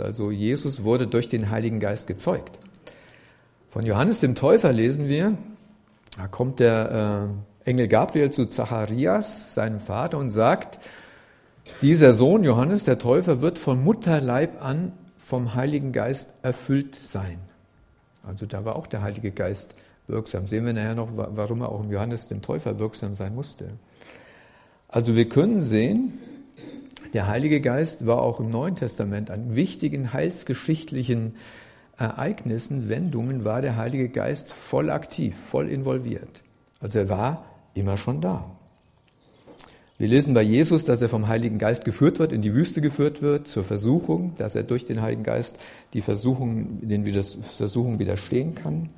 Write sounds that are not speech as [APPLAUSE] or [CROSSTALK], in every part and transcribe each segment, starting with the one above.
Also Jesus wurde durch den Heiligen Geist gezeugt. Von Johannes dem Täufer lesen wir, da kommt der äh, Engel Gabriel zu Zacharias, seinem Vater, und sagt, dieser Sohn Johannes der Täufer wird von Mutterleib an vom Heiligen Geist erfüllt sein. Also da war auch der Heilige Geist wirksam. Sehen wir nachher noch, warum er auch im Johannes dem Täufer wirksam sein musste. Also wir können sehen, der Heilige Geist war auch im Neuen Testament an wichtigen heilsgeschichtlichen Ereignissen, Wendungen, war der Heilige Geist voll aktiv, voll involviert. Also er war immer schon da. Wir lesen bei Jesus, dass er vom Heiligen Geist geführt wird, in die Wüste geführt wird, zur Versuchung, dass er durch den Heiligen Geist die Versuchung, den Versuchungen widerstehen kann.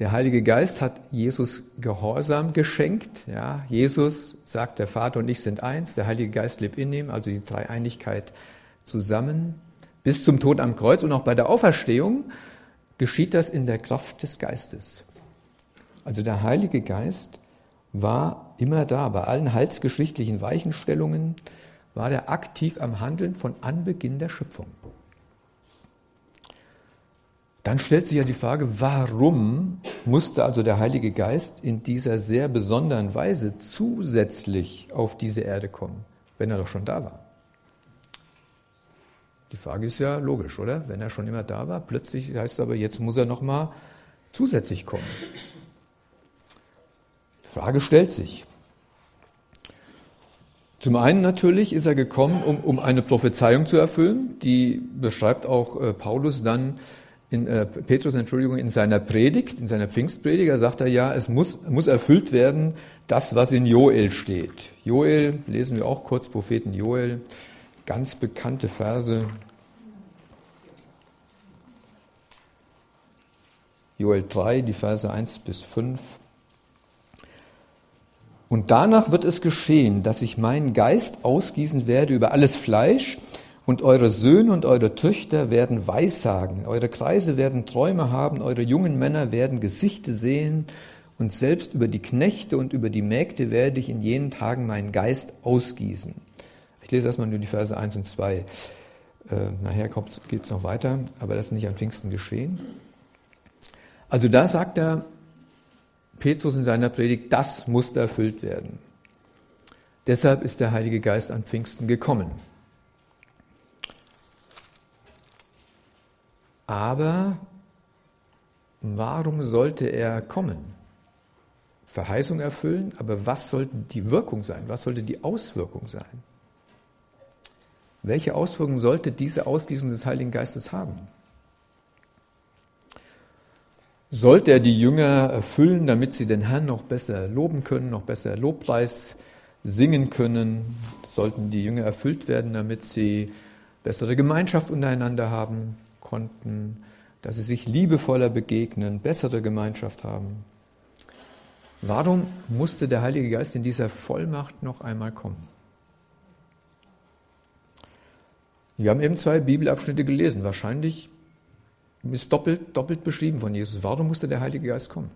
Der Heilige Geist hat Jesus Gehorsam geschenkt. Ja, Jesus sagt, der Vater und ich sind eins, der Heilige Geist lebt in ihm, also die Dreieinigkeit zusammen. Bis zum Tod am Kreuz und auch bei der Auferstehung geschieht das in der Kraft des Geistes. Also der Heilige Geist war immer da. Bei allen heilsgeschichtlichen Weichenstellungen war er aktiv am Handeln von Anbeginn der Schöpfung. Dann stellt sich ja die Frage, warum musste also der Heilige Geist in dieser sehr besonderen Weise zusätzlich auf diese Erde kommen, wenn er doch schon da war? Die Frage ist ja logisch, oder? Wenn er schon immer da war, plötzlich heißt es aber, jetzt muss er noch mal zusätzlich kommen. Die Frage stellt sich. Zum einen natürlich ist er gekommen, um, um eine Prophezeiung zu erfüllen, die beschreibt auch äh, Paulus dann in äh, Petrus, Entschuldigung, in seiner Predigt, in seiner Pfingstpredigt, sagt er ja, es muss, muss erfüllt werden, das, was in Joel steht. Joel, lesen wir auch kurz, Propheten Joel, ganz bekannte Verse. Joel 3, die Verse 1 bis 5. Und danach wird es geschehen, dass ich meinen Geist ausgießen werde über alles Fleisch, und eure Söhne und eure Töchter werden Weissagen, eure Kreise werden Träume haben, eure jungen Männer werden Gesichte sehen, und selbst über die Knechte und über die Mägde werde ich in jenen Tagen meinen Geist ausgießen. Ich lese erstmal nur die Verse 1 und 2. Äh, nachher geht es noch weiter, aber das ist nicht am Pfingsten geschehen. Also da sagt er, Petrus in seiner Predigt, das musste erfüllt werden. Deshalb ist der Heilige Geist an Pfingsten gekommen. Aber warum sollte er kommen? Verheißung erfüllen, aber was sollte die Wirkung sein? Was sollte die Auswirkung sein? Welche Auswirkungen sollte diese Ausgießung des Heiligen Geistes haben? Sollte er die Jünger erfüllen, damit sie den Herrn noch besser loben können, noch besser Lobpreis singen können? Sollten die Jünger erfüllt werden, damit sie bessere Gemeinschaft untereinander haben? Konnten, dass sie sich liebevoller begegnen, bessere Gemeinschaft haben. Warum musste der Heilige Geist in dieser Vollmacht noch einmal kommen? Wir haben eben zwei Bibelabschnitte gelesen. Wahrscheinlich ist doppelt, doppelt beschrieben von Jesus. Warum musste der Heilige Geist kommen?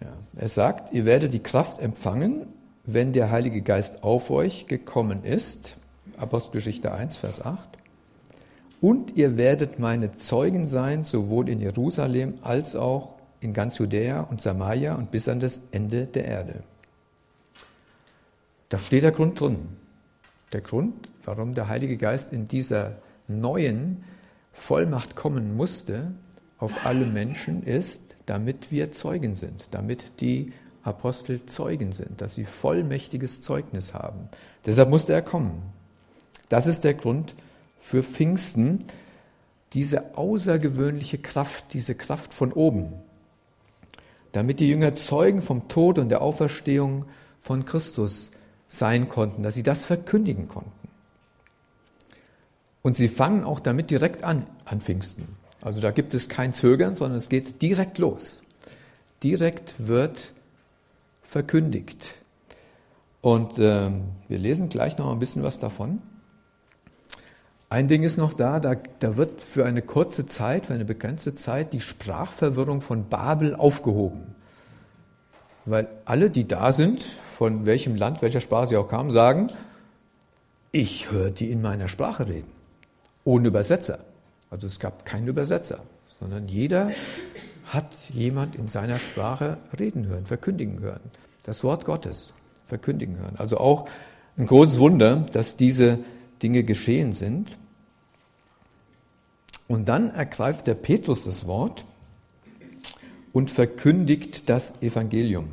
Ja, er sagt, ihr werdet die Kraft empfangen, wenn der Heilige Geist auf euch gekommen ist. Apostelgeschichte 1, Vers 8. Und ihr werdet meine Zeugen sein, sowohl in Jerusalem als auch in ganz Judäa und Samaria und bis an das Ende der Erde. Da steht der Grund drin. Der Grund, warum der Heilige Geist in dieser neuen Vollmacht kommen musste auf alle Menschen, ist, damit wir Zeugen sind, damit die Apostel Zeugen sind, dass sie vollmächtiges Zeugnis haben. Deshalb musste er kommen. Das ist der Grund für Pfingsten, diese außergewöhnliche Kraft, diese Kraft von oben, damit die Jünger Zeugen vom Tod und der Auferstehung von Christus sein konnten, dass sie das verkündigen konnten. Und sie fangen auch damit direkt an, an Pfingsten. Also da gibt es kein Zögern, sondern es geht direkt los. Direkt wird verkündigt. Und äh, wir lesen gleich noch ein bisschen was davon. Ein Ding ist noch da, da, da wird für eine kurze Zeit, für eine begrenzte Zeit die Sprachverwirrung von Babel aufgehoben. Weil alle, die da sind, von welchem Land, welcher Sprache sie auch kamen, sagen, ich höre die in meiner Sprache reden, ohne Übersetzer. Also es gab keinen Übersetzer, sondern jeder hat jemand in seiner Sprache reden hören, verkündigen hören. Das Wort Gottes verkündigen hören. Also auch ein großes Wunder, dass diese Dinge geschehen sind. Und dann ergreift der Petrus das Wort und verkündigt das Evangelium.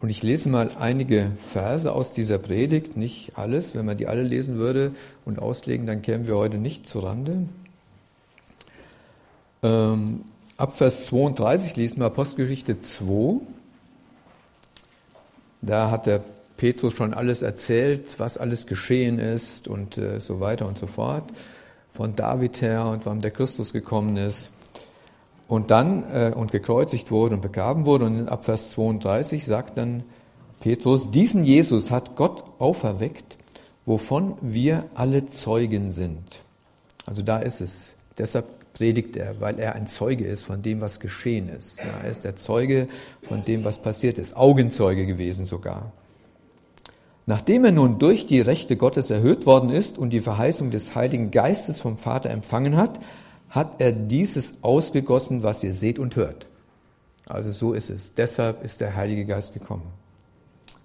Und ich lese mal einige Verse aus dieser Predigt, nicht alles. Wenn man die alle lesen würde und auslegen, dann kämen wir heute nicht zurande. Ähm, ab Vers 32 lesen wir Apostelgeschichte 2. Da hat der Petrus schon alles erzählt, was alles geschehen ist und äh, so weiter und so fort. Von David her und wann der Christus gekommen ist und dann äh, und gekreuzigt wurde und begraben wurde. Und in Abvers 32 sagt dann Petrus, diesen Jesus hat Gott auferweckt, wovon wir alle Zeugen sind. Also da ist es. Deshalb predigt er, weil er ein Zeuge ist von dem, was geschehen ist. Ja, er ist der Zeuge von dem, was passiert ist, Augenzeuge gewesen sogar. Nachdem er nun durch die Rechte Gottes erhöht worden ist und die Verheißung des Heiligen Geistes vom Vater empfangen hat, hat er dieses ausgegossen, was ihr seht und hört. Also so ist es. Deshalb ist der Heilige Geist gekommen.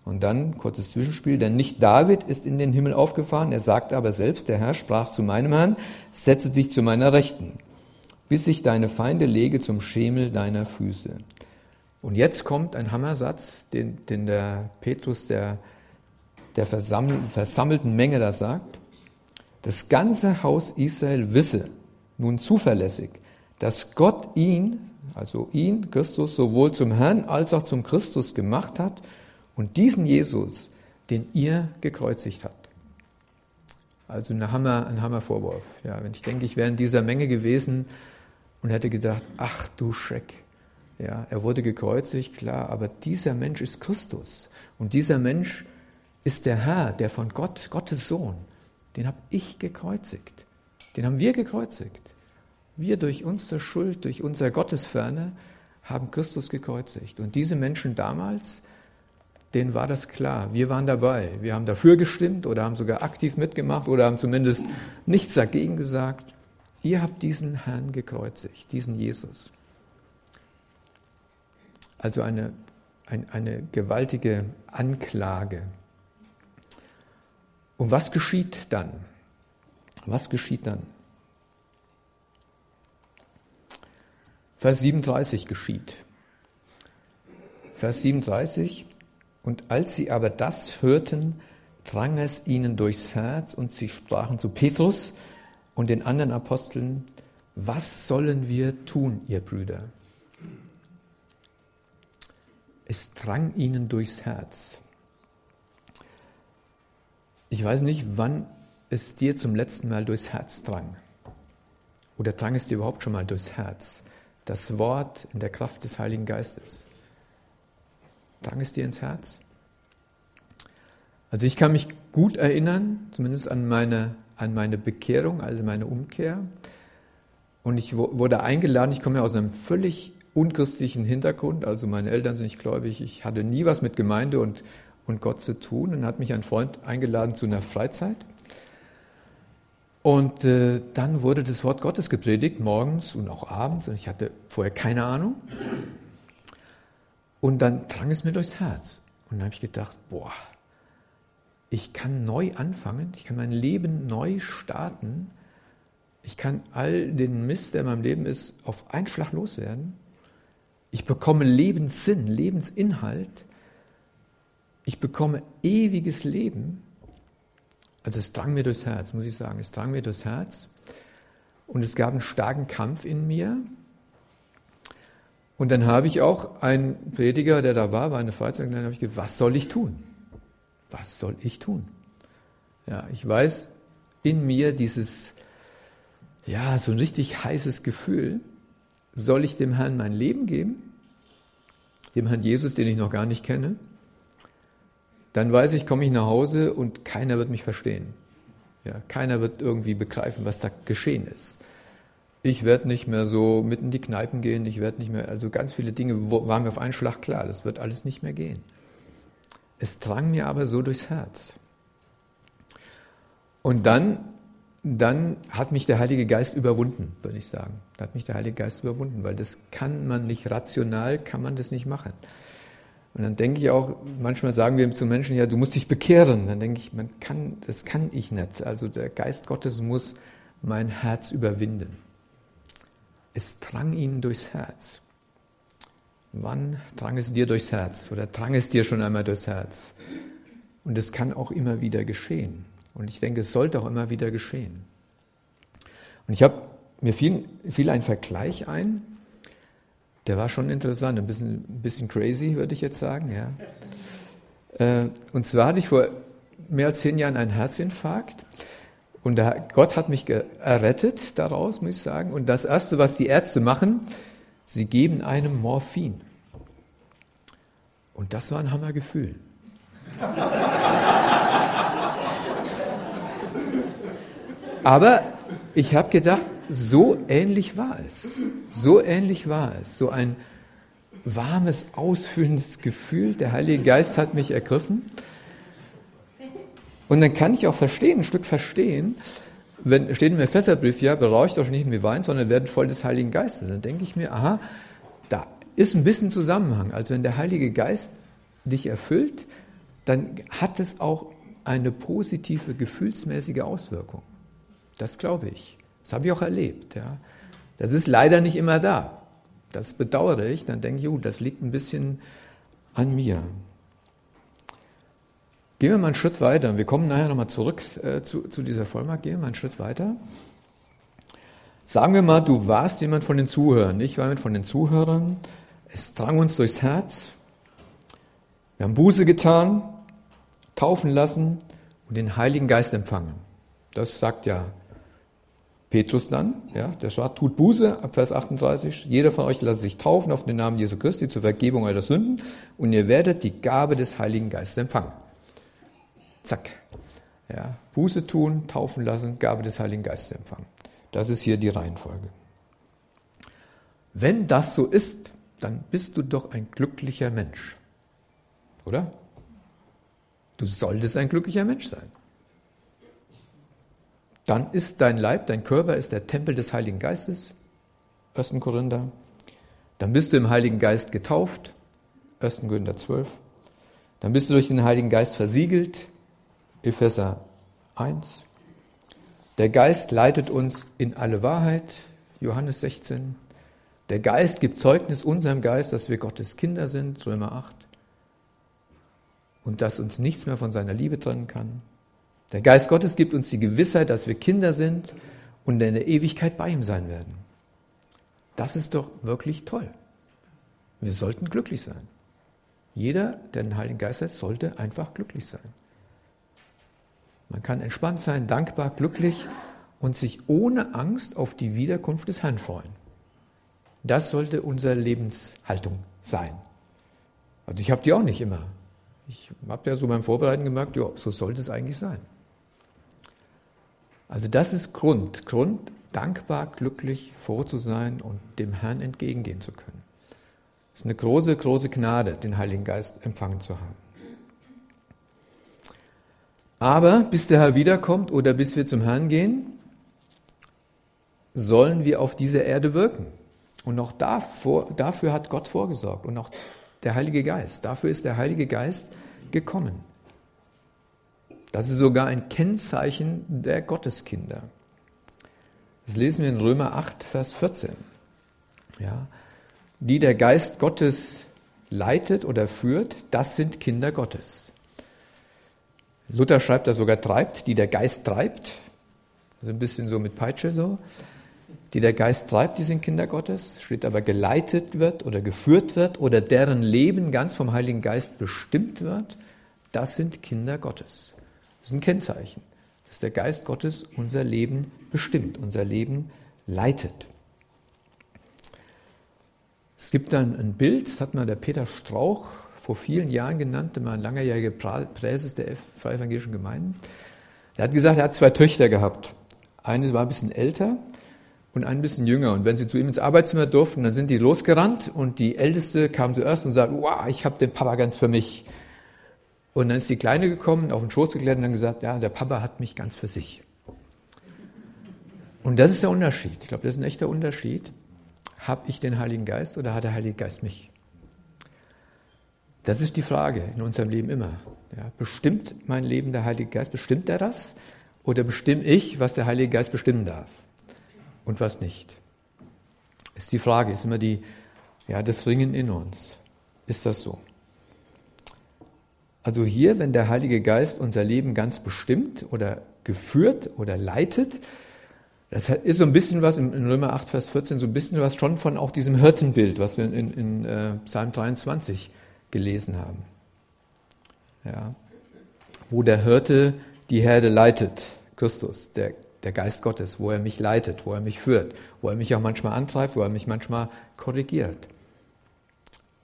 Und dann, kurzes Zwischenspiel, denn nicht David ist in den Himmel aufgefahren, er sagte aber selbst, der Herr sprach zu meinem Herrn, setze dich zu meiner Rechten, bis ich deine Feinde lege zum Schemel deiner Füße. Und jetzt kommt ein Hammersatz, den, den der Petrus der, der versammelten Menge da sagt. Das ganze Haus Israel wisse, nun zuverlässig, dass Gott ihn, also ihn, Christus, sowohl zum Herrn als auch zum Christus gemacht hat und diesen Jesus, den ihr gekreuzigt habt. Also ein, Hammer, ein Hammervorwurf. Ja, wenn ich denke, ich wäre in dieser Menge gewesen und hätte gedacht, ach du Schreck, ja, er wurde gekreuzigt, klar, aber dieser Mensch ist Christus und dieser Mensch ist der Herr, der von Gott, Gottes Sohn, den habe ich gekreuzigt. Den haben wir gekreuzigt. Wir durch unsere Schuld, durch unsere Gottesferne haben Christus gekreuzigt. Und diese Menschen damals, denen war das klar. Wir waren dabei. Wir haben dafür gestimmt oder haben sogar aktiv mitgemacht oder haben zumindest nichts dagegen gesagt. Ihr habt diesen Herrn gekreuzigt, diesen Jesus. Also eine, ein, eine gewaltige Anklage. Und was geschieht dann? Was geschieht dann? Vers 37 geschieht. Vers 37, und als sie aber das hörten, drang es ihnen durchs Herz und sie sprachen zu Petrus und den anderen Aposteln, was sollen wir tun, ihr Brüder? Es drang ihnen durchs Herz. Ich weiß nicht, wann es dir zum letzten Mal durchs Herz drang. Oder drang es dir überhaupt schon mal durchs Herz? Das Wort in der Kraft des Heiligen Geistes. Drang es dir ins Herz? Also ich kann mich gut erinnern, zumindest an meine, an meine Bekehrung, also meine Umkehr. Und ich wurde eingeladen, ich komme ja aus einem völlig unchristlichen Hintergrund, also meine Eltern sind nicht gläubig, ich hatte nie was mit Gemeinde und, und Gott zu tun. Und dann hat mich ein Freund eingeladen zu einer Freizeit. Und äh, dann wurde das Wort Gottes gepredigt, morgens und auch abends. Und ich hatte vorher keine Ahnung. Und dann drang es mir durchs Herz. Und dann habe ich gedacht, boah, ich kann neu anfangen, ich kann mein Leben neu starten. Ich kann all den Mist, der in meinem Leben ist, auf einen Schlag loswerden. Ich bekomme Lebenssinn, Lebensinhalt. Ich bekomme ewiges Leben. Also es drang mir durchs Herz, muss ich sagen. Es drang mir durchs Herz. Und es gab einen starken Kampf in mir. Und dann habe ich auch einen Prediger, der da war, war eine Freizeit, und dann habe ich gesagt, was soll ich tun? Was soll ich tun? Ja, ich weiß in mir dieses, ja, so ein richtig heißes Gefühl. Soll ich dem Herrn mein Leben geben? Dem Herrn Jesus, den ich noch gar nicht kenne? Dann weiß ich, komme ich nach Hause und keiner wird mich verstehen. Ja, keiner wird irgendwie begreifen, was da geschehen ist. Ich werde nicht mehr so mitten in die Kneipen gehen, ich werde nicht mehr, also ganz viele Dinge waren mir auf einen Schlag klar, das wird alles nicht mehr gehen. Es drang mir aber so durchs Herz. Und dann, dann hat mich der Heilige Geist überwunden, würde ich sagen. Da hat mich der Heilige Geist überwunden, weil das kann man nicht rational, kann man das nicht machen. Und dann denke ich auch, manchmal sagen wir zu Menschen, ja, du musst dich bekehren. Dann denke ich, man kann, das kann ich nicht. Also der Geist Gottes muss mein Herz überwinden. Es drang ihnen durchs Herz. Wann drang es dir durchs Herz oder drang es dir schon einmal durchs Herz? Und es kann auch immer wieder geschehen. Und ich denke, es sollte auch immer wieder geschehen. Und ich habe, mir fiel, fiel ein Vergleich ein, der war schon interessant, ein bisschen, ein bisschen crazy, würde ich jetzt sagen. Ja. Äh, und zwar hatte ich vor mehr als zehn Jahren einen Herzinfarkt. Und Gott hat mich errettet daraus, muss ich sagen. Und das Erste, was die Ärzte machen, sie geben einem Morphin. Und das war ein Hammergefühl. [LAUGHS] Aber ich habe gedacht, so ähnlich war es. So ähnlich war es. So ein warmes, ausfüllendes Gefühl. Der Heilige Geist hat mich ergriffen. Und dann kann ich auch verstehen, ein Stück verstehen, wenn steht im Epheserbrief, ja, beraucht euch nicht mit Wein, sondern werdet voll des Heiligen Geistes. Dann denke ich mir, aha, da ist ein bisschen Zusammenhang. Also wenn der Heilige Geist dich erfüllt, dann hat es auch eine positive, gefühlsmäßige Auswirkung. Das glaube ich. Das habe ich auch erlebt. Ja. Das ist leider nicht immer da. Das bedauere ich. Dann denke ich, oh, das liegt ein bisschen an mir. Gehen wir mal einen Schritt weiter. Wir kommen nachher nochmal zurück äh, zu, zu dieser Vollmacht. Gehen wir mal einen Schritt weiter. Sagen wir mal, du warst jemand von den Zuhörern. Ich war jemand von den Zuhörern. Es drang uns durchs Herz. Wir haben Buße getan, taufen lassen und den Heiligen Geist empfangen. Das sagt ja Petrus dann, ja, der sagt, tut Buße, ab Vers 38, jeder von euch lasse sich taufen auf den Namen Jesu Christi zur Vergebung eurer Sünden und ihr werdet die Gabe des Heiligen Geistes empfangen. Zack. Ja, Buße tun, taufen lassen, Gabe des Heiligen Geistes empfangen. Das ist hier die Reihenfolge. Wenn das so ist, dann bist du doch ein glücklicher Mensch. Oder? Du solltest ein glücklicher Mensch sein dann ist dein Leib, dein Körper ist der Tempel des Heiligen Geistes, 1. Korinther. Dann bist du im Heiligen Geist getauft, 1. Korinther 12. Dann bist du durch den Heiligen Geist versiegelt, Epheser 1. Der Geist leitet uns in alle Wahrheit, Johannes 16. Der Geist gibt Zeugnis unserem Geist, dass wir Gottes Kinder sind, Römer 8. Und dass uns nichts mehr von seiner Liebe trennen kann, der Geist Gottes gibt uns die Gewissheit, dass wir Kinder sind und in der Ewigkeit bei ihm sein werden. Das ist doch wirklich toll. Wir sollten glücklich sein. Jeder, der den Heiligen Geist hat, sollte einfach glücklich sein. Man kann entspannt sein, dankbar, glücklich und sich ohne Angst auf die Wiederkunft des Herrn freuen. Das sollte unsere Lebenshaltung sein. Also ich habe die auch nicht immer. Ich habe ja so beim Vorbereiten gemerkt, ja, so sollte es eigentlich sein. Also das ist Grund, Grund, dankbar, glücklich, froh zu sein und dem Herrn entgegengehen zu können. Es ist eine große, große Gnade, den Heiligen Geist empfangen zu haben. Aber bis der Herr wiederkommt oder bis wir zum Herrn gehen, sollen wir auf dieser Erde wirken. Und auch davor, dafür hat Gott vorgesorgt und auch der Heilige Geist. Dafür ist der Heilige Geist gekommen. Das ist sogar ein Kennzeichen der Gotteskinder. Das lesen wir in Römer 8, Vers 14. Ja, die der Geist Gottes leitet oder führt, das sind Kinder Gottes. Luther schreibt da sogar treibt, die der Geist treibt. Also ein bisschen so mit Peitsche so. Die der Geist treibt, die sind Kinder Gottes. Steht aber geleitet wird oder geführt wird oder deren Leben ganz vom Heiligen Geist bestimmt wird. Das sind Kinder Gottes. Das ist ein Kennzeichen, dass der Geist Gottes unser Leben bestimmt, unser Leben leitet. Es gibt dann ein Bild, das hat mal der Peter Strauch vor vielen Jahren genannt, der war ein langerjähriger Präses der Freie Evangelischen Gemeinden. Er hat gesagt, er hat zwei Töchter gehabt. Eine war ein bisschen älter und ein bisschen jünger. Und wenn sie zu ihm ins Arbeitszimmer durften, dann sind die losgerannt und die Älteste kam zuerst und sagte, wow, ich habe den Papa ganz für mich. Und dann ist die Kleine gekommen, auf den Schoß geklettert und dann gesagt, ja, der Papa hat mich ganz für sich. Und das ist der Unterschied. Ich glaube, das ist ein echter Unterschied. Habe ich den Heiligen Geist oder hat der Heilige Geist mich? Das ist die Frage in unserem Leben immer. Ja, bestimmt mein Leben der Heilige Geist? Bestimmt er das? Oder bestimme ich, was der Heilige Geist bestimmen darf und was nicht? Ist die Frage, ist immer die, ja, das Ringen in uns. Ist das so? Also hier, wenn der Heilige Geist unser Leben ganz bestimmt oder geführt oder leitet, das ist so ein bisschen was in Römer 8, Vers 14, so ein bisschen was schon von auch diesem Hirtenbild, was wir in, in äh, Psalm 23 gelesen haben. Ja. Wo der Hirte die Herde leitet, Christus, der, der Geist Gottes, wo er mich leitet, wo er mich führt, wo er mich auch manchmal antreibt, wo er mich manchmal korrigiert.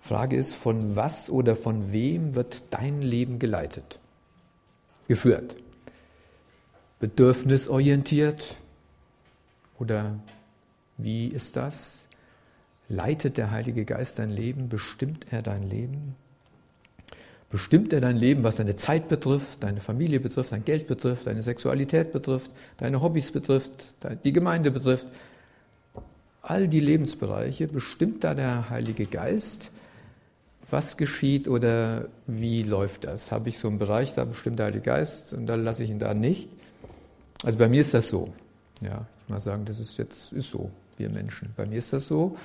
Frage ist, von was oder von wem wird dein Leben geleitet, geführt? Bedürfnisorientiert oder wie ist das? Leitet der Heilige Geist dein Leben? Bestimmt er dein Leben? Bestimmt er dein Leben, was deine Zeit betrifft, deine Familie betrifft, dein Geld betrifft, deine Sexualität betrifft, deine Hobbys betrifft, die Gemeinde betrifft? All die Lebensbereiche bestimmt da der Heilige Geist was geschieht oder wie läuft das? Habe ich so einen Bereich, da bestimmt der Heilige Geist und dann lasse ich ihn da nicht? Also bei mir ist das so. Ja, ich mal sagen, das ist jetzt ist so, wir Menschen. Bei mir ist das so.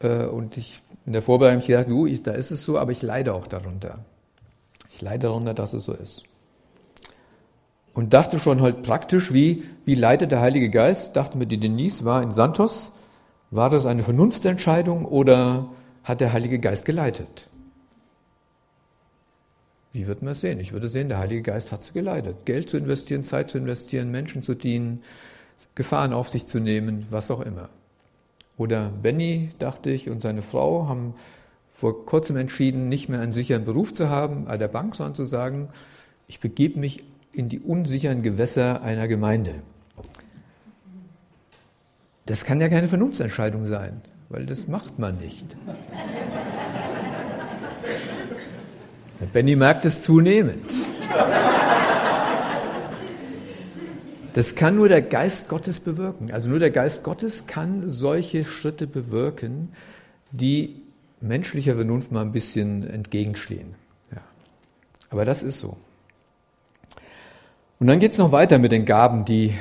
Äh, und ich in der Vorbereitung habe ich gedacht, du, ich, da ist es so, aber ich leide auch darunter. Ich leide darunter, dass es so ist. Und dachte schon halt praktisch, wie, wie leitet der Heilige Geist? Dachte mir, die Denise war in Santos. War das eine Vernunftentscheidung oder hat der Heilige Geist geleitet? Wie wird man es sehen? Ich würde sehen, der Heilige Geist hat sie geleitet. Geld zu investieren, Zeit zu investieren, Menschen zu dienen, Gefahren auf sich zu nehmen, was auch immer. Oder Benny, dachte ich, und seine Frau haben vor kurzem entschieden, nicht mehr einen sicheren Beruf zu haben, bei der Bank, sondern zu sagen, ich begebe mich in die unsicheren Gewässer einer Gemeinde. Das kann ja keine Vernunftsentscheidung sein, weil das macht man nicht. Benny merkt es zunehmend. Das kann nur der Geist Gottes bewirken. Also nur der Geist Gottes kann solche Schritte bewirken, die menschlicher Vernunft mal ein bisschen entgegenstehen. Ja. Aber das ist so. Und dann geht es noch weiter mit den Gaben, die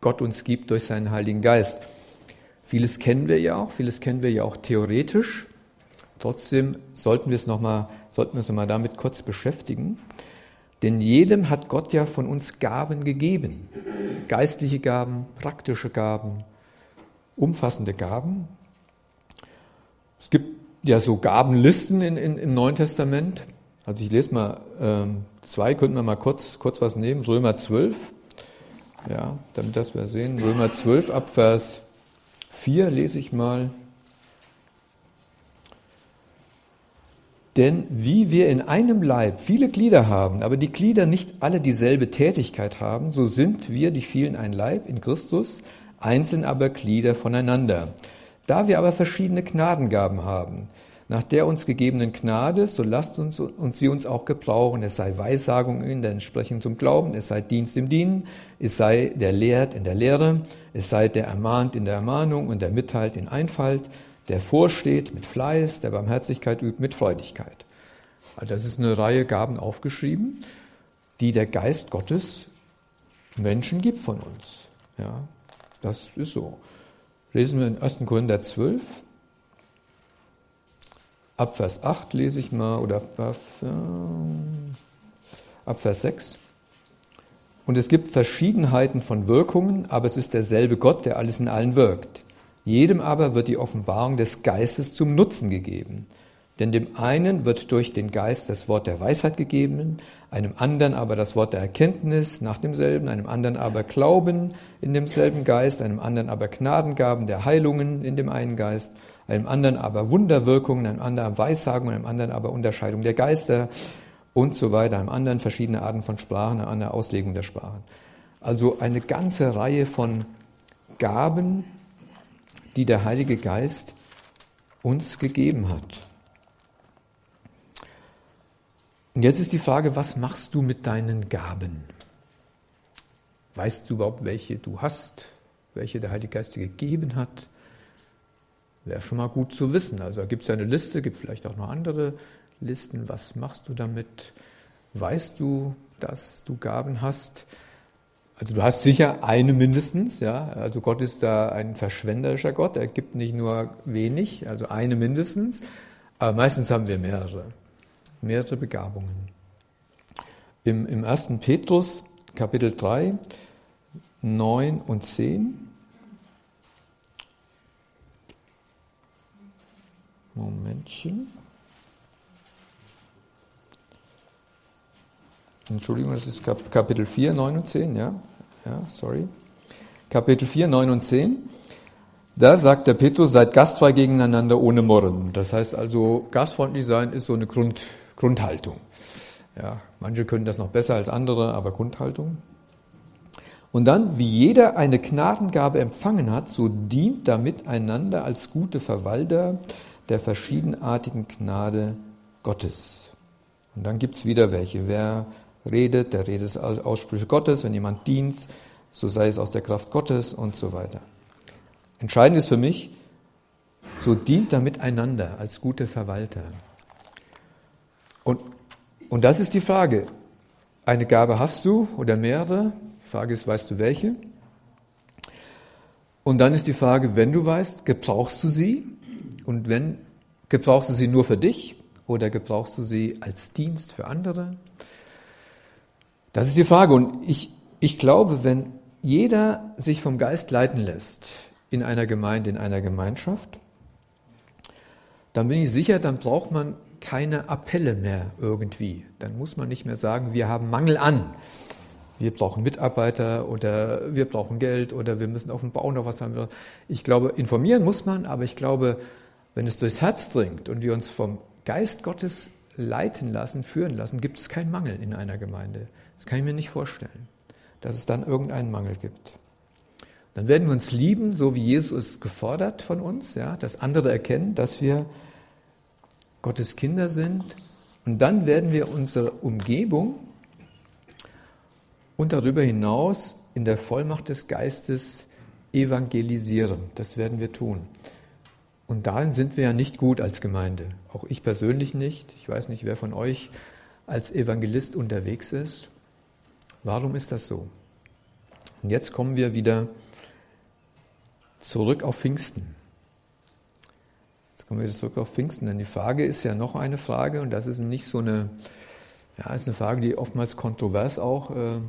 Gott uns gibt durch seinen Heiligen Geist. Vieles kennen wir ja auch, vieles kennen wir ja auch theoretisch. Trotzdem sollten wir es noch mal, sollten wir uns noch mal damit kurz beschäftigen. Denn jedem hat Gott ja von uns Gaben gegeben. Geistliche Gaben, praktische Gaben, umfassende Gaben. Es gibt ja so Gabenlisten in, in, im Neuen Testament. Also ich lese mal ähm, zwei, könnten wir mal kurz, kurz was nehmen. Römer 12. Ja, damit das wir sehen. Römer 12 ab Vers 4 lese ich mal. Denn wie wir in einem Leib viele Glieder haben, aber die Glieder nicht alle dieselbe Tätigkeit haben, so sind wir, die vielen, ein Leib in Christus, einzeln aber Glieder voneinander. Da wir aber verschiedene Gnadengaben haben, nach der uns gegebenen Gnade, so lasst uns und sie uns auch gebrauchen. Es sei Weissagung in der Entsprechung zum Glauben, es sei Dienst im Dienen, es sei der Lehrt in der Lehre, es sei der ermahnt in der Ermahnung und der mitteilt in Einfalt, der vorsteht mit Fleiß, der Barmherzigkeit übt mit Freudigkeit. Also das ist eine Reihe Gaben aufgeschrieben, die der Geist Gottes Menschen gibt von uns. Ja, das ist so. Lesen wir in 1. Korinther 12, ab Vers 8 lese ich mal, oder ab, Vers 6. Und es gibt Verschiedenheiten von Wirkungen, aber es ist derselbe Gott, der alles in allen wirkt. Jedem aber wird die Offenbarung des Geistes zum Nutzen gegeben. Denn dem einen wird durch den Geist das Wort der Weisheit gegeben, einem anderen aber das Wort der Erkenntnis nach demselben, einem anderen aber Glauben in demselben Geist, einem anderen aber Gnadengaben der Heilungen in dem einen Geist, einem anderen aber Wunderwirkungen, einem anderen Weissagung, einem anderen aber Unterscheidung der Geister und so weiter, einem anderen verschiedene Arten von Sprachen, einer anderen Auslegung der Sprachen. Also eine ganze Reihe von Gaben, die der Heilige Geist uns gegeben hat. Und jetzt ist die Frage, was machst du mit deinen Gaben? Weißt du überhaupt, welche du hast, welche der Heilige Geist dir gegeben hat? Wäre schon mal gut zu wissen. Also da gibt es ja eine Liste, gibt vielleicht auch noch andere Listen. Was machst du damit? Weißt du, dass du Gaben hast? Also du hast sicher eine mindestens, ja. Also Gott ist da ein verschwenderischer Gott. Er gibt nicht nur wenig, also eine mindestens. Aber meistens haben wir mehrere, mehrere Begabungen. Im, im 1. Petrus, Kapitel 3, 9 und 10. Momentchen. Entschuldigung, das ist Kapitel 4, 9 und 10, ja? Ja, sorry. Kapitel 4, 9 und 10. Da sagt der Petrus, seid gastfrei gegeneinander ohne Murren. Das heißt also, gastfreundlich sein ist so eine Grund, Grundhaltung. Ja, manche können das noch besser als andere, aber Grundhaltung. Und dann, wie jeder eine Gnadengabe empfangen hat, so dient damit einander als gute Verwalter der verschiedenartigen Gnade Gottes. Und dann gibt es wieder welche. Wer redet, der redet Aussprüche Gottes, wenn jemand dient, so sei es aus der Kraft Gottes und so weiter. Entscheidend ist für mich, so dient er miteinander als gute Verwalter. Und, und das ist die Frage. Eine Gabe hast du oder mehrere? Die Frage ist, weißt du welche? Und dann ist die Frage, wenn du weißt, gebrauchst du sie? Und wenn, gebrauchst du sie nur für dich oder gebrauchst du sie als Dienst für andere? Das ist die Frage. Und ich, ich glaube, wenn jeder sich vom Geist leiten lässt in einer Gemeinde, in einer Gemeinschaft, dann bin ich sicher, dann braucht man keine Appelle mehr irgendwie. Dann muss man nicht mehr sagen, wir haben Mangel an. Wir brauchen Mitarbeiter oder wir brauchen Geld oder wir müssen auf dem Bau noch was haben. Ich glaube, informieren muss man, aber ich glaube, wenn es durchs Herz dringt und wir uns vom Geist Gottes leiten lassen, führen lassen, gibt es keinen Mangel in einer Gemeinde. Das kann ich mir nicht vorstellen, dass es dann irgendeinen Mangel gibt. Dann werden wir uns lieben, so wie Jesus es gefordert von uns, ja, dass andere erkennen, dass wir Gottes Kinder sind. Und dann werden wir unsere Umgebung und darüber hinaus in der Vollmacht des Geistes evangelisieren. Das werden wir tun. Und darin sind wir ja nicht gut als Gemeinde. Auch ich persönlich nicht. Ich weiß nicht, wer von euch als Evangelist unterwegs ist. Warum ist das so? Und jetzt kommen wir wieder zurück auf Pfingsten. Jetzt kommen wir wieder zurück auf Pfingsten, denn die Frage ist ja noch eine Frage und das ist nicht so eine, ja, ist eine Frage, die oftmals kontrovers auch äh,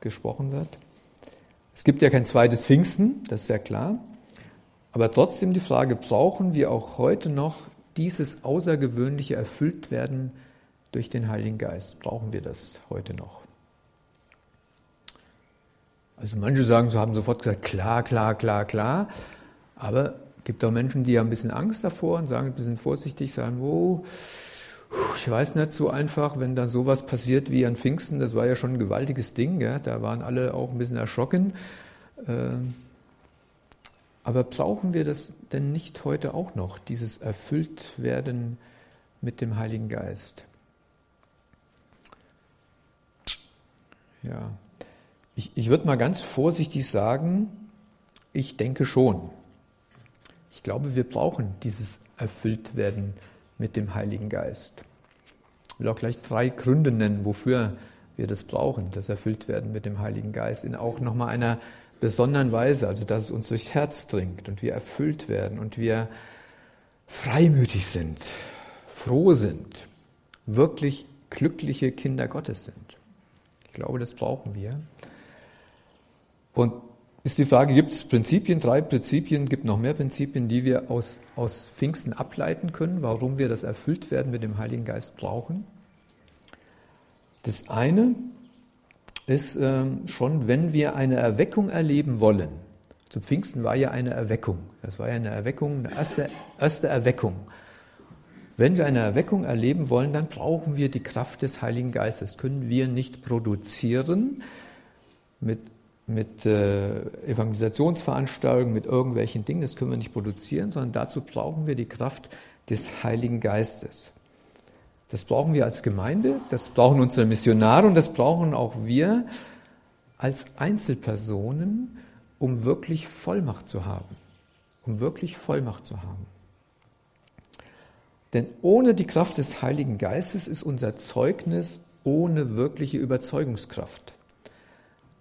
gesprochen wird. Es gibt ja kein zweites Pfingsten, das ist ja klar. Aber trotzdem die Frage, brauchen wir auch heute noch dieses außergewöhnliche Erfülltwerden durch den Heiligen Geist? Brauchen wir das heute noch? Also manche sagen, so haben sofort gesagt, klar, klar, klar, klar. Aber es gibt auch Menschen, die haben ein bisschen Angst davor und sagen ein bisschen vorsichtig, sagen, wo, ich weiß nicht so einfach, wenn da sowas passiert wie an Pfingsten, das war ja schon ein gewaltiges Ding, ja, da waren alle auch ein bisschen erschrocken. Ähm, aber brauchen wir das denn nicht heute auch noch, dieses Erfülltwerden mit dem Heiligen Geist? Ja, ich, ich würde mal ganz vorsichtig sagen, ich denke schon. Ich glaube, wir brauchen dieses Erfülltwerden mit dem Heiligen Geist. Ich will auch gleich drei Gründe nennen, wofür wir das brauchen, das Erfülltwerden mit dem Heiligen Geist, in auch nochmal einer besonderen Weise, also dass es uns durchs Herz dringt und wir erfüllt werden und wir freimütig sind, froh sind, wirklich glückliche Kinder Gottes sind. Ich glaube, das brauchen wir. Und ist die Frage, gibt es Prinzipien, drei Prinzipien, gibt noch mehr Prinzipien, die wir aus, aus Pfingsten ableiten können, warum wir das erfüllt werden mit dem Heiligen Geist brauchen? Das eine ist äh, schon, wenn wir eine Erweckung erleben wollen. Zu Pfingsten war ja eine Erweckung. Das war ja eine Erweckung, eine erste, erste Erweckung. Wenn wir eine Erweckung erleben wollen, dann brauchen wir die Kraft des Heiligen Geistes. Können wir nicht produzieren mit mit äh, Evangelisationsveranstaltungen, mit irgendwelchen Dingen, das können wir nicht produzieren, sondern dazu brauchen wir die Kraft des Heiligen Geistes. Das brauchen wir als Gemeinde, das brauchen unsere Missionare und das brauchen auch wir als Einzelpersonen, um wirklich Vollmacht zu haben. Um wirklich Vollmacht zu haben. Denn ohne die Kraft des Heiligen Geistes ist unser Zeugnis ohne wirkliche Überzeugungskraft.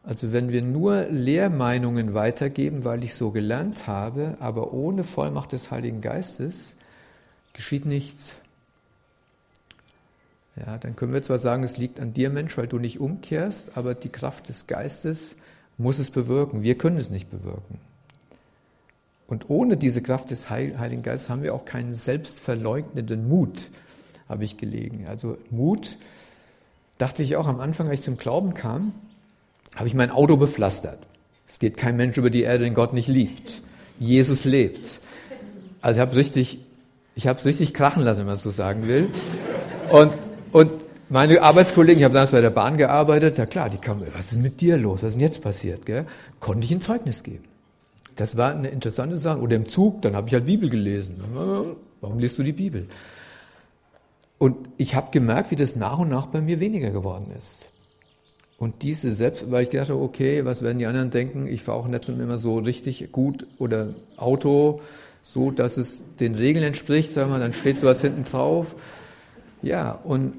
Also wenn wir nur Lehrmeinungen weitergeben, weil ich so gelernt habe, aber ohne Vollmacht des Heiligen Geistes, geschieht nichts. Ja, dann können wir zwar sagen, es liegt an dir, Mensch, weil du nicht umkehrst, aber die Kraft des Geistes muss es bewirken. Wir können es nicht bewirken. Und ohne diese Kraft des Heiligen Geistes haben wir auch keinen selbstverleugnenden Mut, habe ich gelegen. Also Mut, dachte ich auch am Anfang, als ich zum Glauben kam, habe ich mein Auto bepflastert. Es geht kein Mensch über die Erde, den Gott nicht liebt. Jesus lebt. Also ich habe richtig, ich habe es richtig krachen lassen, wenn man es so sagen will. Und, und meine Arbeitskollegen, ich habe damals bei der Bahn gearbeitet, ja klar, die kamen, was ist mit dir los, was ist denn jetzt passiert? Gell? Konnte ich ein Zeugnis geben. Das war eine interessante Sache. Oder im Zug, dann habe ich halt Bibel gelesen. Warum liest du die Bibel? Und ich habe gemerkt, wie das nach und nach bei mir weniger geworden ist. Und diese selbst, weil ich dachte, okay, was werden die anderen denken? Ich fahre auch nicht immer so richtig gut oder Auto, so dass es den Regeln entspricht, sagen wir, dann steht sowas hinten drauf. Ja, und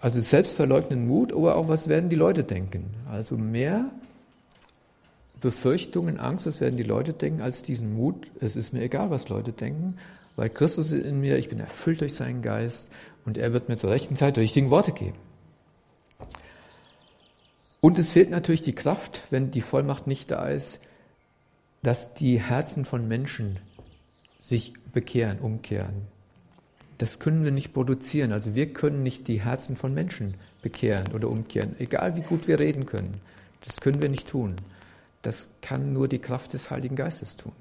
also selbstverleugnenden Mut, aber auch was werden die Leute denken? Also mehr Befürchtungen, Angst, was werden die Leute denken, als diesen Mut, es ist mir egal, was Leute denken, weil Christus ist in mir, ich bin erfüllt durch seinen Geist und er wird mir zur rechten Zeit die richtigen Worte geben. Und es fehlt natürlich die Kraft, wenn die Vollmacht nicht da ist, dass die Herzen von Menschen sich bekehren, umkehren. Das können wir nicht produzieren. Also wir können nicht die Herzen von Menschen bekehren oder umkehren, egal wie gut wir reden können. Das können wir nicht tun. Das kann nur die Kraft des Heiligen Geistes tun.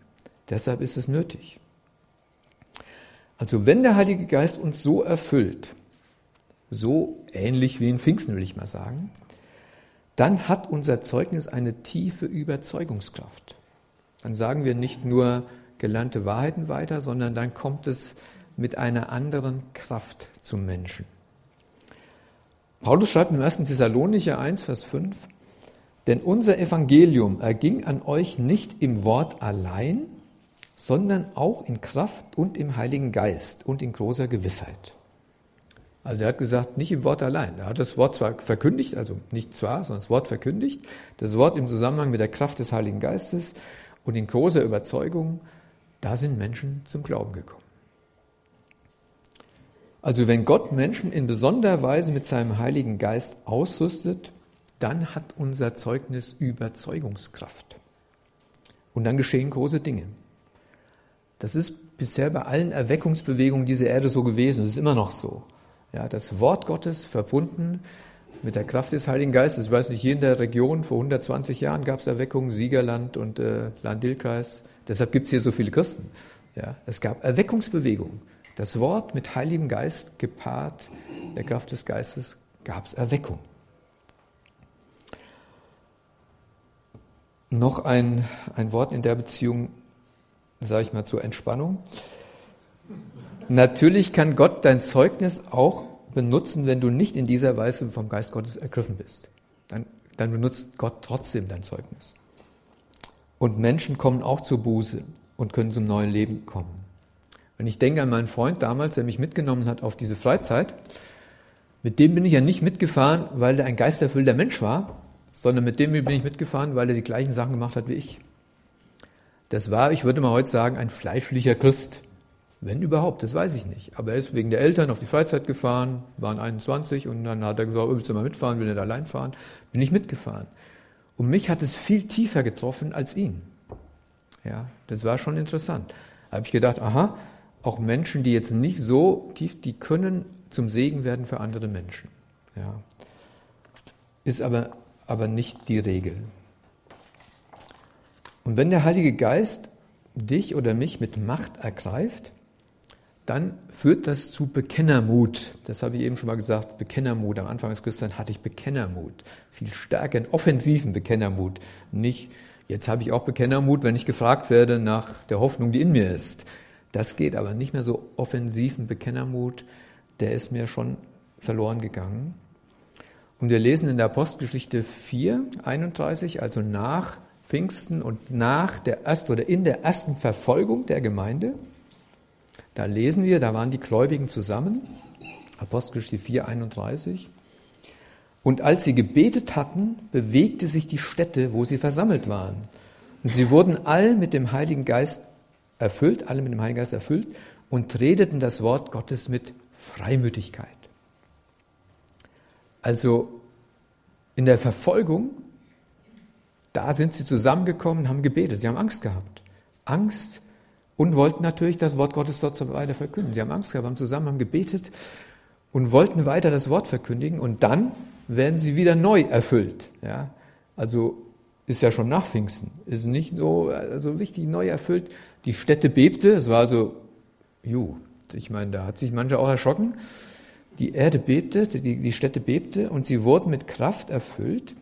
Deshalb ist es nötig. Also wenn der Heilige Geist uns so erfüllt, so ähnlich wie in Pfingsten will ich mal sagen, dann hat unser Zeugnis eine tiefe Überzeugungskraft. Dann sagen wir nicht nur gelernte Wahrheiten weiter, sondern dann kommt es mit einer anderen Kraft zum Menschen. Paulus schreibt im 1. Thessalonicher 1, Vers 5, denn unser Evangelium erging an euch nicht im Wort allein, sondern auch in Kraft und im Heiligen Geist und in großer Gewissheit. Also er hat gesagt, nicht im Wort allein. Er hat das Wort zwar verkündigt, also nicht zwar, sondern das Wort verkündigt, das Wort im Zusammenhang mit der Kraft des Heiligen Geistes und in großer Überzeugung, da sind Menschen zum Glauben gekommen. Also wenn Gott Menschen in besonderer Weise mit seinem Heiligen Geist ausrüstet, dann hat unser Zeugnis Überzeugungskraft. Und dann geschehen große Dinge. Das ist bisher bei allen Erweckungsbewegungen dieser Erde so gewesen. Das ist immer noch so. Ja, das Wort Gottes verbunden mit der Kraft des Heiligen Geistes. Ich weiß nicht, hier in der Region vor 120 Jahren gab es Erweckungen, Siegerland und äh, Landilkreis. Deshalb gibt es hier so viele Christen. Ja, es gab Erweckungsbewegungen. Das Wort mit Heiligem Geist gepaart, der Kraft des Geistes, gab es Erweckung. Noch ein, ein Wort in der Beziehung, sage ich mal, zur Entspannung. Natürlich kann Gott dein Zeugnis auch benutzen, wenn du nicht in dieser Weise vom Geist Gottes ergriffen bist. Dann, dann benutzt Gott trotzdem dein Zeugnis. Und Menschen kommen auch zur Buße und können zum neuen Leben kommen. Wenn ich denke an meinen Freund damals, der mich mitgenommen hat auf diese Freizeit, mit dem bin ich ja nicht mitgefahren, weil er ein geisterfüllter Mensch war, sondern mit dem bin ich mitgefahren, weil er die gleichen Sachen gemacht hat wie ich. Das war, ich würde mal heute sagen, ein fleischlicher Christ. Wenn überhaupt, das weiß ich nicht. Aber er ist wegen der Eltern auf die Freizeit gefahren, waren 21 und dann hat er gesagt, willst du mal mitfahren, will nicht allein fahren? Bin ich mitgefahren. Und mich hat es viel tiefer getroffen als ihn. Ja, das war schon interessant. Da habe ich gedacht, aha, auch Menschen, die jetzt nicht so tief, die können zum Segen werden für andere Menschen. Ja. Ist aber, aber nicht die Regel. Und wenn der Heilige Geist dich oder mich mit Macht ergreift, dann führt das zu Bekennermut. Das habe ich eben schon mal gesagt, Bekennermut. Am Anfang des Christseins hatte ich Bekennermut. Viel stärker, einen offensiven Bekennermut. Nicht, jetzt habe ich auch Bekennermut, wenn ich gefragt werde nach der Hoffnung, die in mir ist. Das geht aber nicht mehr so offensiven Bekennermut. der ist mir schon verloren gegangen. Und wir lesen in der Apostelgeschichte 4, 31, also nach Pfingsten und nach der ersten oder in der ersten Verfolgung der Gemeinde, da lesen wir, da waren die Gläubigen zusammen, Apostelgeschichte 4, 31. Und als sie gebetet hatten, bewegte sich die Stätte, wo sie versammelt waren. Und sie wurden all mit dem Heiligen Geist erfüllt, alle mit dem Heiligen Geist erfüllt und redeten das Wort Gottes mit Freimütigkeit. Also in der Verfolgung, da sind sie zusammengekommen, haben gebetet, sie haben Angst gehabt. Angst und wollten natürlich das Wort Gottes dort weiter verkünden. Sie haben Angst gehabt, haben zusammen haben gebetet und wollten weiter das Wort verkündigen und dann werden sie wieder neu erfüllt. Ja? Also ist ja schon nach Pfingsten, ist nicht so also wichtig, neu erfüllt. Die Stätte bebte, es war also, ju, ich meine, da hat sich mancher auch erschrocken. Die Erde bebte, die, die Stätte bebte und sie wurden mit Kraft erfüllt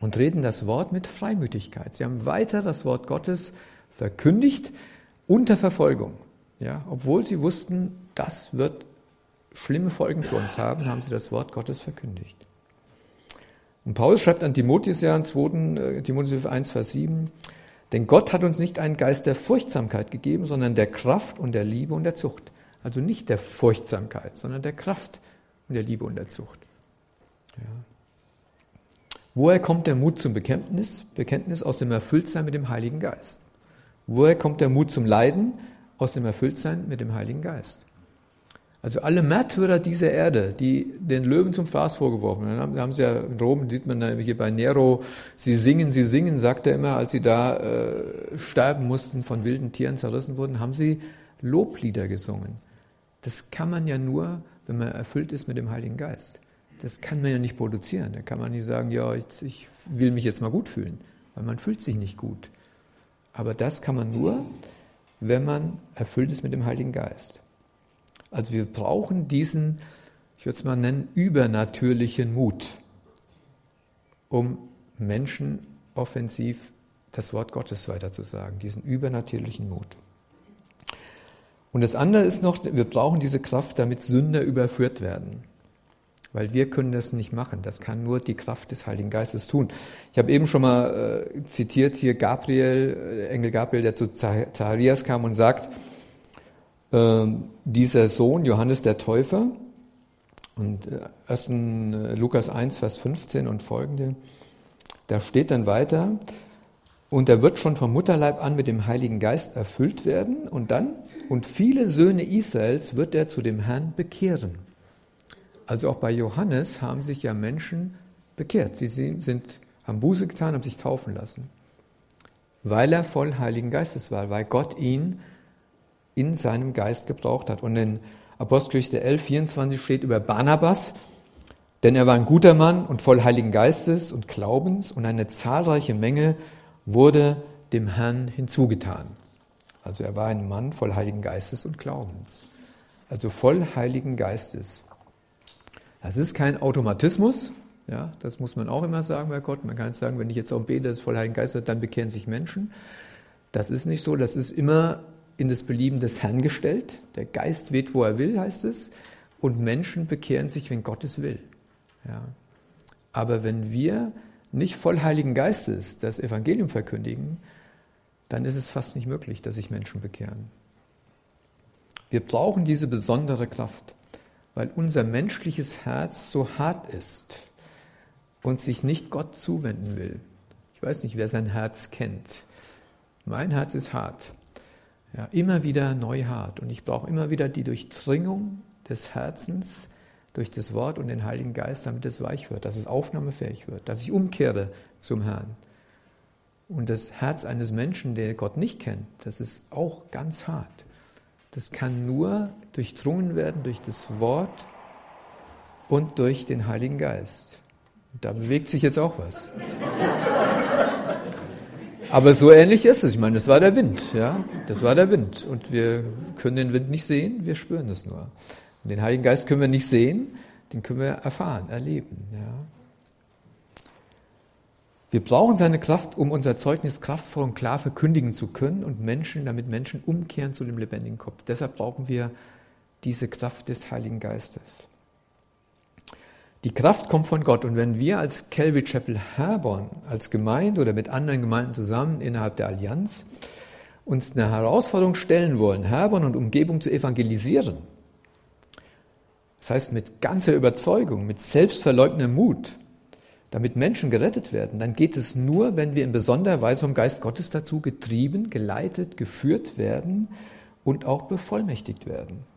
und reden das Wort mit Freimütigkeit. Sie haben weiter das Wort Gottes verkündigt unter Verfolgung. Ja, obwohl sie wussten, das wird schlimme Folgen für uns haben, haben sie das Wort Gottes verkündigt. Und Paulus schreibt an Timotheus ja in 2. Äh, Timotheus 1, Vers 7, denn Gott hat uns nicht einen Geist der Furchtsamkeit gegeben, sondern der Kraft und der Liebe und der Zucht. Also nicht der Furchtsamkeit, sondern der Kraft und der Liebe und der Zucht. Ja. Woher kommt der Mut zum Bekenntnis? Bekenntnis aus dem Erfülltsein mit dem Heiligen Geist. Woher kommt der Mut zum Leiden? Aus dem Erfülltsein mit dem Heiligen Geist. Also alle Märtyrer dieser Erde, die den Löwen zum Fraß vorgeworfen haben, haben sie ja in Rom, sieht man hier bei Nero, sie singen, sie singen, sagt er immer, als sie da äh, sterben mussten, von wilden Tieren zerrissen wurden, haben sie Loblieder gesungen. Das kann man ja nur, wenn man erfüllt ist mit dem Heiligen Geist. Das kann man ja nicht produzieren. Da kann man nicht sagen, ja, ich, ich will mich jetzt mal gut fühlen, weil man fühlt sich nicht gut. Aber das kann man nur, wenn man erfüllt ist mit dem Heiligen Geist. Also wir brauchen diesen, ich würde es mal nennen, übernatürlichen Mut, um Menschen offensiv das Wort Gottes weiterzusagen, diesen übernatürlichen Mut. Und das andere ist noch, wir brauchen diese Kraft, damit Sünder überführt werden. Weil wir können das nicht machen. Das kann nur die Kraft des Heiligen Geistes tun. Ich habe eben schon mal äh, zitiert hier Gabriel, äh, Engel Gabriel, der zu Zacharias kam und sagt, ähm, dieser Sohn, Johannes der Täufer, und 1. Äh, äh, Lukas 1, Vers 15 und folgende, da steht dann weiter, und er wird schon vom Mutterleib an mit dem Heiligen Geist erfüllt werden, und dann, und viele Söhne Israels wird er zu dem Herrn bekehren. Also auch bei Johannes haben sich ja Menschen bekehrt. Sie sind, haben Buße getan, haben sich taufen lassen, weil er voll Heiligen Geistes war, weil Gott ihn in seinem Geist gebraucht hat. Und in Apostelgeschichte 11, 24 steht über Barnabas, denn er war ein guter Mann und voll Heiligen Geistes und Glaubens und eine zahlreiche Menge wurde dem Herrn hinzugetan. Also er war ein Mann voll Heiligen Geistes und Glaubens. Also voll Heiligen Geistes. Das ist kein Automatismus, ja, das muss man auch immer sagen bei Gott. Man kann sagen, wenn ich jetzt auch bete, dass voll Heiligen Geistes, dann bekehren sich Menschen. Das ist nicht so, das ist immer in das Belieben des Herrn gestellt. Der Geist weht, wo er will, heißt es. Und Menschen bekehren sich, wenn Gott es will. Ja. Aber wenn wir nicht voll Heiligen Geistes das Evangelium verkündigen, dann ist es fast nicht möglich, dass sich Menschen bekehren. Wir brauchen diese besondere Kraft, weil unser menschliches Herz so hart ist und sich nicht Gott zuwenden will. Ich weiß nicht, wer sein Herz kennt. Mein Herz ist hart. Ja, immer wieder neu hart. Und ich brauche immer wieder die Durchdringung des Herzens durch das Wort und den Heiligen Geist, damit es weich wird, dass es aufnahmefähig wird, dass ich umkehre zum Herrn. Und das Herz eines Menschen, der Gott nicht kennt, das ist auch ganz hart. Das kann nur durchdrungen werden durch das Wort und durch den Heiligen Geist. Da bewegt sich jetzt auch was. Aber so ähnlich ist es. Ich meine, das war der Wind, ja. Das war der Wind. Und wir können den Wind nicht sehen, wir spüren es nur. Und den Heiligen Geist können wir nicht sehen, den können wir erfahren, erleben, ja. Wir brauchen seine Kraft, um unser Zeugnis kraftvoll und klar verkündigen zu können und Menschen, damit Menschen umkehren zu dem lebendigen Kopf. Deshalb brauchen wir diese Kraft des Heiligen Geistes. Die Kraft kommt von Gott und wenn wir als Calvary Chapel Herborn, als Gemeinde oder mit anderen Gemeinden zusammen innerhalb der Allianz uns eine Herausforderung stellen wollen, Herborn und Umgebung zu evangelisieren, das heißt mit ganzer Überzeugung, mit selbstverleugnetem Mut, damit Menschen gerettet werden, dann geht es nur, wenn wir in besonderer Weise vom Geist Gottes dazu getrieben, geleitet, geführt werden und auch bevollmächtigt werden.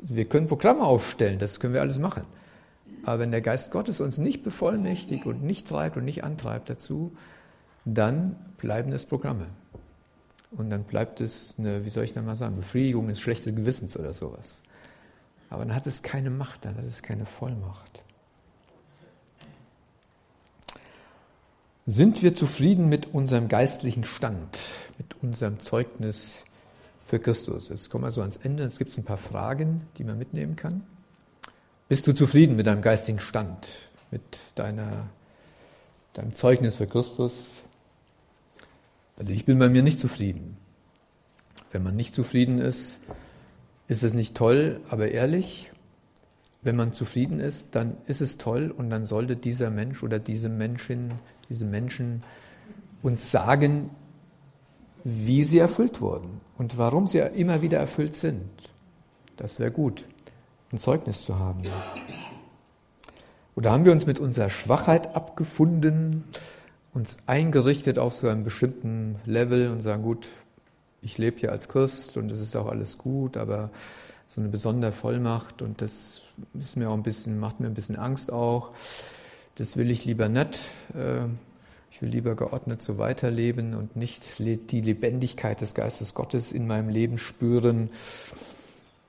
Wir können Programme aufstellen, das können wir alles machen. Aber wenn der Geist Gottes uns nicht bevollmächtigt und nicht treibt und nicht antreibt dazu, dann bleiben es Programme. Und dann bleibt es eine, wie soll ich da mal sagen, Befriedigung des schlechten Gewissens oder sowas. Aber dann hat es keine Macht, dann hat es keine Vollmacht. Sind wir zufrieden mit unserem geistlichen Stand, mit unserem Zeugnis für Christus? Jetzt kommen wir so ans Ende. Es gibt ein paar Fragen, die man mitnehmen kann. Bist du zufrieden mit deinem geistigen Stand, mit deiner, deinem Zeugnis für Christus? Also ich bin bei mir nicht zufrieden. Wenn man nicht zufrieden ist, ist es nicht toll, aber ehrlich. Wenn man zufrieden ist, dann ist es toll und dann sollte dieser Mensch oder diese Menschin, diese Menschen uns sagen, wie sie erfüllt wurden und warum sie immer wieder erfüllt sind. Das wäre gut, ein Zeugnis zu haben. Oder haben wir uns mit unserer Schwachheit abgefunden, uns eingerichtet auf so einem bestimmten Level und sagen, gut, ich lebe hier als Christ und es ist auch alles gut, aber so eine besondere Vollmacht und das ist mir auch ein bisschen, macht mir ein bisschen Angst auch. Das will ich lieber nicht. Ich will lieber geordnet so weiterleben und nicht die Lebendigkeit des Geistes Gottes in meinem Leben spüren.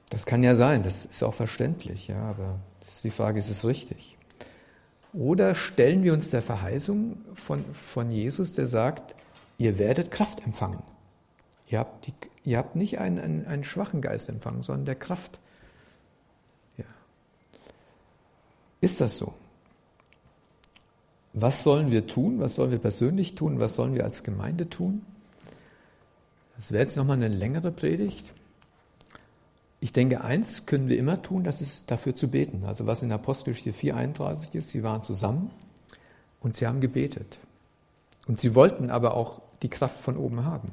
Das kann ja sein, das ist auch verständlich, ja, aber die Frage, ist es richtig? Oder stellen wir uns der Verheißung von, von Jesus, der sagt, ihr werdet Kraft empfangen. Ihr habt, die, ihr habt nicht einen, einen, einen schwachen Geist empfangen, sondern der Kraft. Ja. Ist das so? Was sollen wir tun? Was sollen wir persönlich tun? Was sollen wir als Gemeinde tun? Das wäre jetzt nochmal eine längere Predigt. Ich denke, eins können wir immer tun, das ist dafür zu beten. Also was in Apostelgeschichte 4,31 ist, sie waren zusammen und sie haben gebetet. Und sie wollten aber auch die Kraft von oben haben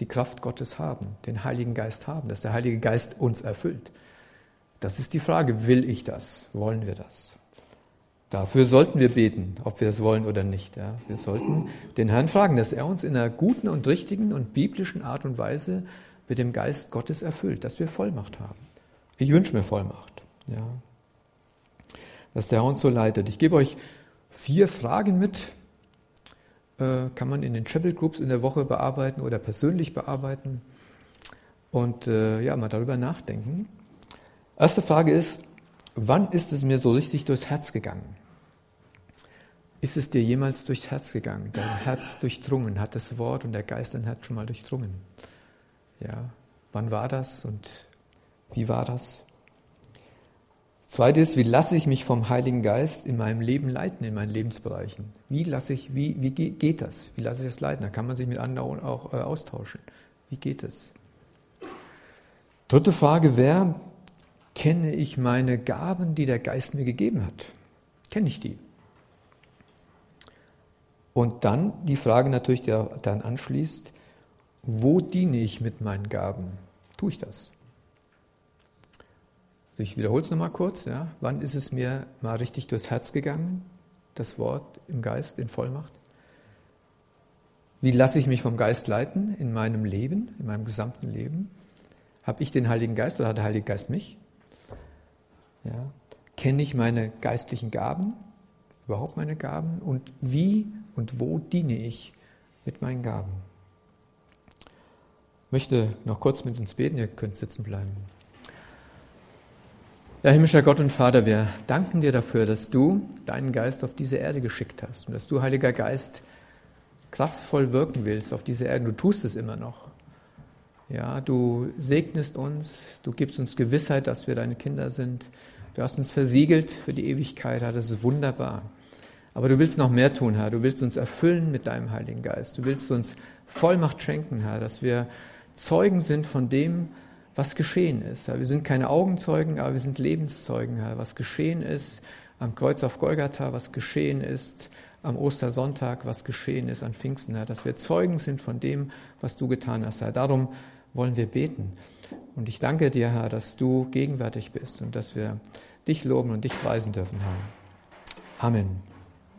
die Kraft Gottes haben, den Heiligen Geist haben, dass der Heilige Geist uns erfüllt. Das ist die Frage, will ich das? Wollen wir das? Dafür sollten wir beten, ob wir das wollen oder nicht. Ja. Wir sollten den Herrn fragen, dass er uns in einer guten und richtigen und biblischen Art und Weise mit dem Geist Gottes erfüllt, dass wir Vollmacht haben. Ich wünsche mir Vollmacht. Ja. Dass der Herr uns so leitet. Ich gebe euch vier Fragen mit, äh, kann man in den Chapel Groups in der Woche bearbeiten oder persönlich bearbeiten und äh, ja, mal darüber nachdenken. Erste Frage ist, wann ist es mir so richtig durchs Herz gegangen? Ist es dir jemals durchs Herz gegangen? Dein Herz durchdrungen? Hat das Wort und der Geist dein Herz schon mal durchdrungen? Ja, wann war das und wie war das? Zweites, wie lasse ich mich vom Heiligen Geist in meinem Leben leiten, in meinen Lebensbereichen? Wie lasse ich, wie, wie geht das? Wie lasse ich das leiten? Da kann man sich mit anderen auch äh, austauschen. Wie geht es? Dritte Frage wäre, kenne ich meine Gaben, die der Geist mir gegeben hat? Kenne ich die? Und dann die Frage natürlich, die dann anschließt, wo diene ich mit meinen Gaben? Tue ich das? Also ich wiederhole es nochmal kurz. Ja. Wann ist es mir mal richtig durchs Herz gegangen, das Wort im Geist, in Vollmacht? Wie lasse ich mich vom Geist leiten in meinem Leben, in meinem gesamten Leben? Habe ich den Heiligen Geist oder hat der Heilige Geist mich? Ja. Kenne ich meine geistlichen Gaben, überhaupt meine Gaben? Und wie und wo diene ich mit meinen Gaben? Ich möchte noch kurz mit uns beten, ihr könnt sitzen bleiben. Ja, himmlischer Gott und Vater, wir danken dir dafür, dass du deinen Geist auf diese Erde geschickt hast und dass du, Heiliger Geist, kraftvoll wirken willst auf diese Erde. Du tust es immer noch. Ja, du segnest uns, du gibst uns Gewissheit, dass wir deine Kinder sind. Du hast uns versiegelt für die Ewigkeit, Herr, das ist wunderbar. Aber du willst noch mehr tun, Herr. Du willst uns erfüllen mit deinem Heiligen Geist. Du willst uns Vollmacht schenken, Herr, dass wir Zeugen sind von dem, was geschehen ist. Wir sind keine Augenzeugen, aber wir sind Lebenszeugen, Herr, was geschehen ist am Kreuz auf Golgatha, was geschehen ist am Ostersonntag, was geschehen ist an Pfingsten, Herr, dass wir Zeugen sind von dem, was du getan hast, Herr. Darum wollen wir beten. Und ich danke dir, Herr, dass du gegenwärtig bist und dass wir dich loben und dich preisen dürfen, Herr. Amen.